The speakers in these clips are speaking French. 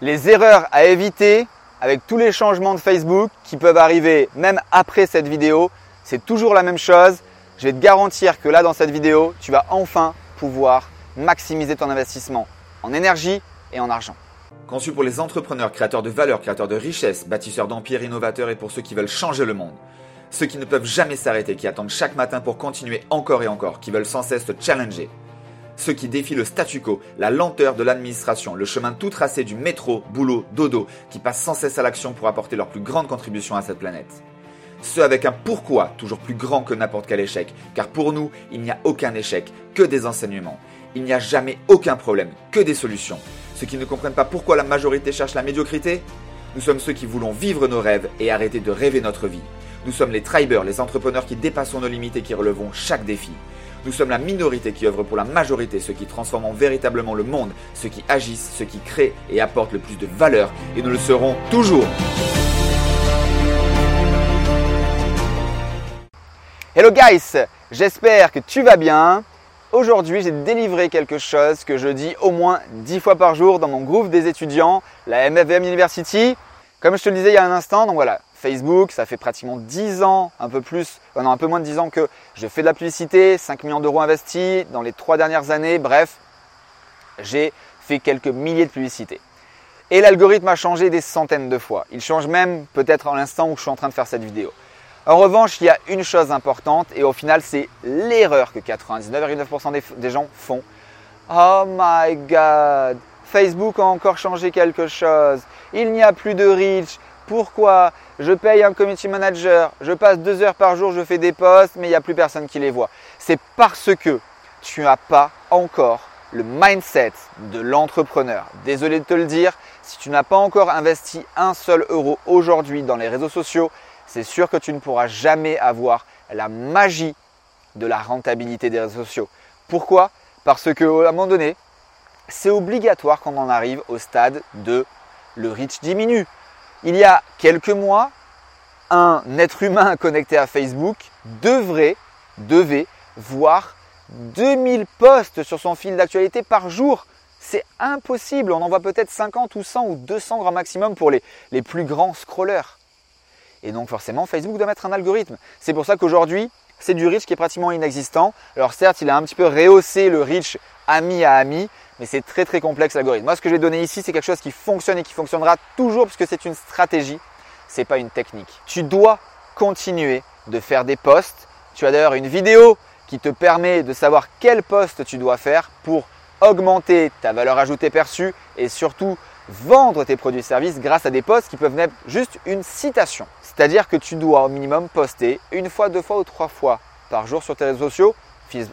les erreurs à éviter avec tous les changements de Facebook qui peuvent arriver même après cette vidéo. C'est toujours la même chose. Je vais te garantir que là, dans cette vidéo, tu vas enfin pouvoir maximiser ton investissement en énergie et en argent. Conçu pour les entrepreneurs, créateurs de valeur, créateurs de richesses, bâtisseurs d'empires, innovateurs et pour ceux qui veulent changer le monde. Ceux qui ne peuvent jamais s'arrêter, qui attendent chaque matin pour continuer encore et encore, qui veulent sans cesse te challenger. Ceux qui défient le statu quo, la lenteur de l'administration, le chemin tout tracé du métro, boulot, dodo, qui passent sans cesse à l'action pour apporter leur plus grande contribution à cette planète. Ceux avec un pourquoi toujours plus grand que n'importe quel échec, car pour nous, il n'y a aucun échec, que des enseignements. Il n'y a jamais aucun problème, que des solutions. Ceux qui ne comprennent pas pourquoi la majorité cherche la médiocrité Nous sommes ceux qui voulons vivre nos rêves et arrêter de rêver notre vie. Nous sommes les tribers, les entrepreneurs qui dépassons nos limites et qui relevons chaque défi. Nous sommes la minorité qui œuvre pour la majorité, ceux qui transforment véritablement le monde, ceux qui agissent, ceux qui créent et apportent le plus de valeur, et nous le serons toujours. Hello guys, j'espère que tu vas bien. Aujourd'hui, j'ai délivré quelque chose que je dis au moins 10 fois par jour dans mon groupe des étudiants, la MFVM University. Comme je te le disais il y a un instant, donc voilà, Facebook, ça fait pratiquement 10 ans, un peu plus, euh, non, un peu moins de 10 ans que je fais de la publicité, 5 millions d'euros investis dans les 3 dernières années, bref, j'ai fait quelques milliers de publicités. Et l'algorithme a changé des centaines de fois. Il change même peut-être à l'instant où je suis en train de faire cette vidéo. En revanche, il y a une chose importante et au final, c'est l'erreur que 99,9% des, des gens font. Oh my god, Facebook a encore changé quelque chose. Il n'y a plus de reach. Pourquoi Je paye un community manager, je passe deux heures par jour, je fais des posts, mais il n'y a plus personne qui les voit. C'est parce que tu n'as pas encore le mindset de l'entrepreneur. Désolé de te le dire, si tu n'as pas encore investi un seul euro aujourd'hui dans les réseaux sociaux, c'est sûr que tu ne pourras jamais avoir la magie de la rentabilité des réseaux sociaux. Pourquoi? Parce qu'à un moment donné, c'est obligatoire quand on en arrive au stade de le reach diminue. Il y a quelques mois, un être humain connecté à Facebook devrait, devait voir 2000 posts sur son fil d'actualité par jour. C'est impossible. On en voit peut-être 50 ou 100 ou 200 grand maximum pour les, les plus grands scrollers. Et donc forcément, Facebook doit mettre un algorithme. C'est pour ça qu'aujourd'hui, c'est du reach qui est pratiquement inexistant. Alors certes, il a un petit peu rehaussé le reach ami à ami, mais c'est très très complexe l'algorithme. Moi, ce que je vais donner ici, c'est quelque chose qui fonctionne et qui fonctionnera toujours puisque c'est une stratégie, c'est pas une technique. Tu dois continuer de faire des posts. Tu as d'ailleurs une vidéo qui te permet de savoir quel post tu dois faire pour augmenter ta valeur ajoutée perçue et surtout vendre tes produits et services grâce à des posts qui peuvent être juste une citation. C'est-à-dire que tu dois au minimum poster une fois, deux fois ou trois fois par jour sur tes réseaux sociaux,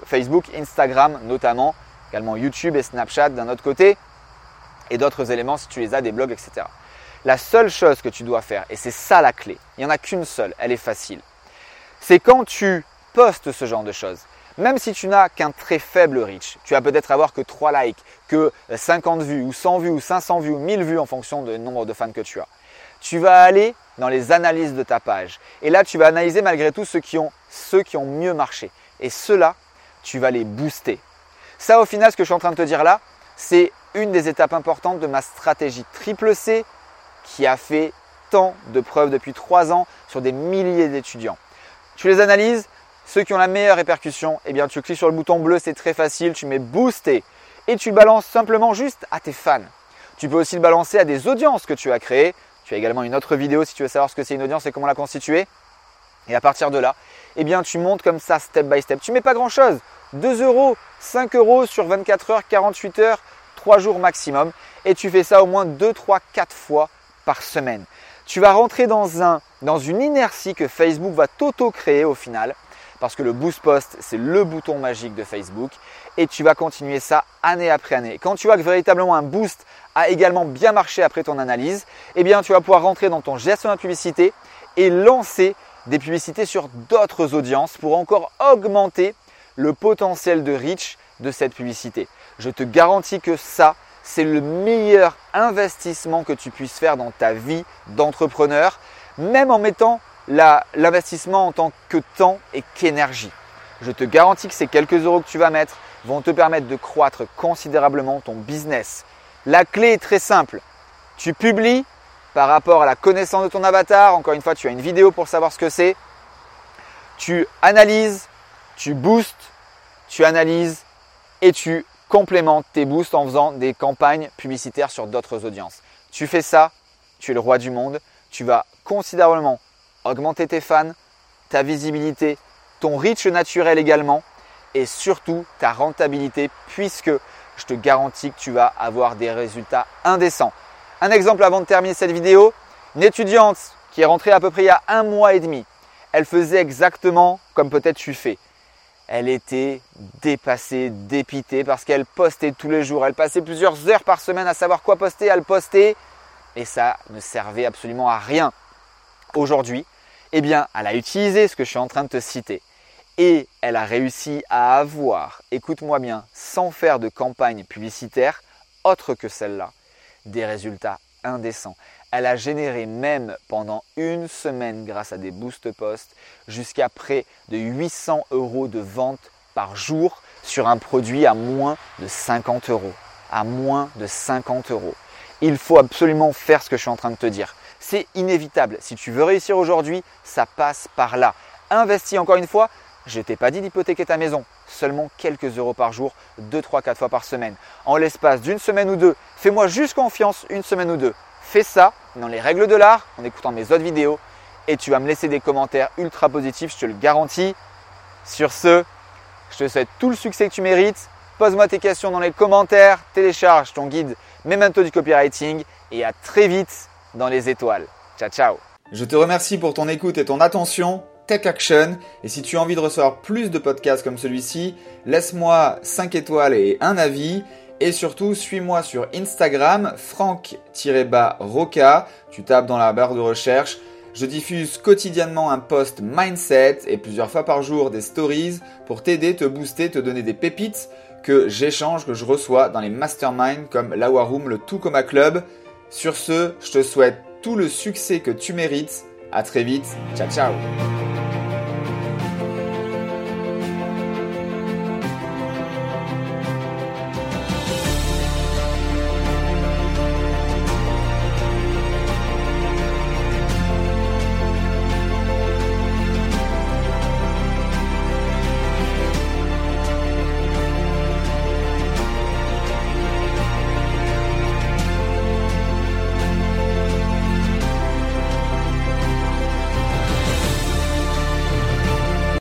Facebook, Instagram notamment, YouTube et Snapchat d'un autre côté, et d'autres éléments si tu les as, des blogs, etc. La seule chose que tu dois faire, et c'est ça la clé, il n'y en a qu'une seule, elle est facile, c'est quand tu postes ce genre de choses, même si tu n'as qu'un très faible reach, tu vas peut-être avoir que 3 likes, que 50 vues, ou 100 vues, ou 500 vues, ou 1000 vues en fonction du nombre de fans que tu as. Tu vas aller dans les analyses de ta page. Et là, tu vas analyser malgré tout ceux qui ont, ceux qui ont mieux marché. Et ceux-là, tu vas les booster. Ça, au final, ce que je suis en train de te dire là, c'est une des étapes importantes de ma stratégie triple C qui a fait tant de preuves depuis 3 ans sur des milliers d'étudiants. Tu les analyses, ceux qui ont la meilleure répercussion, eh bien tu cliques sur le bouton bleu, c'est très facile, tu mets booster et tu le balances simplement juste à tes fans. Tu peux aussi le balancer à des audiences que tu as créées. Tu as également une autre vidéo si tu veux savoir ce que c'est une audience et comment la constituer. Et à partir de là, eh bien tu montes comme ça step by step. Tu mets pas grand chose. 2 euros, 5 euros sur 24 heures, 48 heures, 3 jours maximum. Et tu fais ça au moins 2, 3, 4 fois par semaine. Tu vas rentrer dans, un, dans une inertie que Facebook va t'auto-créer au final parce que le Boost Post, c'est le bouton magique de Facebook et tu vas continuer ça année après année. Quand tu vois que véritablement un boost a également bien marché après ton analyse, eh bien tu vas pouvoir rentrer dans ton gestion de publicité et lancer des publicités sur d'autres audiences pour encore augmenter le potentiel de reach de cette publicité. Je te garantis que ça, c'est le meilleur investissement que tu puisses faire dans ta vie d'entrepreneur, même en mettant l'investissement en tant que temps et qu'énergie. Je te garantis que ces quelques euros que tu vas mettre vont te permettre de croître considérablement ton business. La clé est très simple. Tu publies par rapport à la connaissance de ton avatar. Encore une fois, tu as une vidéo pour savoir ce que c'est. Tu analyses, tu boostes, tu analyses et tu complémentes tes boosts en faisant des campagnes publicitaires sur d'autres audiences. Tu fais ça, tu es le roi du monde. Tu vas considérablement augmenter tes fans, ta visibilité, ton reach naturel également et surtout ta rentabilité puisque je te garantis que tu vas avoir des résultats indécents. Un exemple avant de terminer cette vidéo, une étudiante qui est rentrée à peu près il y a un mois et demi, elle faisait exactement comme peut-être tu fais. Elle était dépassée, dépitée parce qu'elle postait tous les jours. Elle passait plusieurs heures par semaine à savoir quoi poster, à le poster et ça ne servait absolument à rien. Aujourd'hui, eh bien, elle a utilisé ce que je suis en train de te citer et elle a réussi à avoir, écoute-moi bien, sans faire de campagne publicitaire autre que celle-là, des résultats indécents. Elle a généré même pendant une semaine grâce à des boost posts jusqu'à près de 800 euros de vente par jour sur un produit à moins de 50 euros. À moins de 50 euros. Il faut absolument faire ce que je suis en train de te dire. C'est inévitable. Si tu veux réussir aujourd'hui, ça passe par là. Investis encore une fois je t'ai pas dit d'hypothéquer ta maison, seulement quelques euros par jour, 2, 3, 4 fois par semaine. En l'espace d'une semaine ou deux, fais-moi juste confiance une semaine ou deux. Fais ça dans les règles de l'art, en écoutant mes autres vidéos, et tu vas me laisser des commentaires ultra positifs, je te le garantis. Sur ce, je te souhaite tout le succès que tu mérites. Pose-moi tes questions dans les commentaires, télécharge ton guide Memento du copywriting et à très vite dans les étoiles. Ciao ciao Je te remercie pour ton écoute et ton attention. Tech Action. Et si tu as envie de recevoir plus de podcasts comme celui-ci, laisse-moi 5 étoiles et un avis. Et surtout, suis-moi sur Instagram, franck-roca. Tu tapes dans la barre de recherche. Je diffuse quotidiennement un post mindset et plusieurs fois par jour des stories pour t'aider, te booster, te donner des pépites que j'échange, que je reçois dans les masterminds comme la Room, le Tout Coma Club. Sur ce, je te souhaite tout le succès que tu mérites. À très vite. Ciao ciao.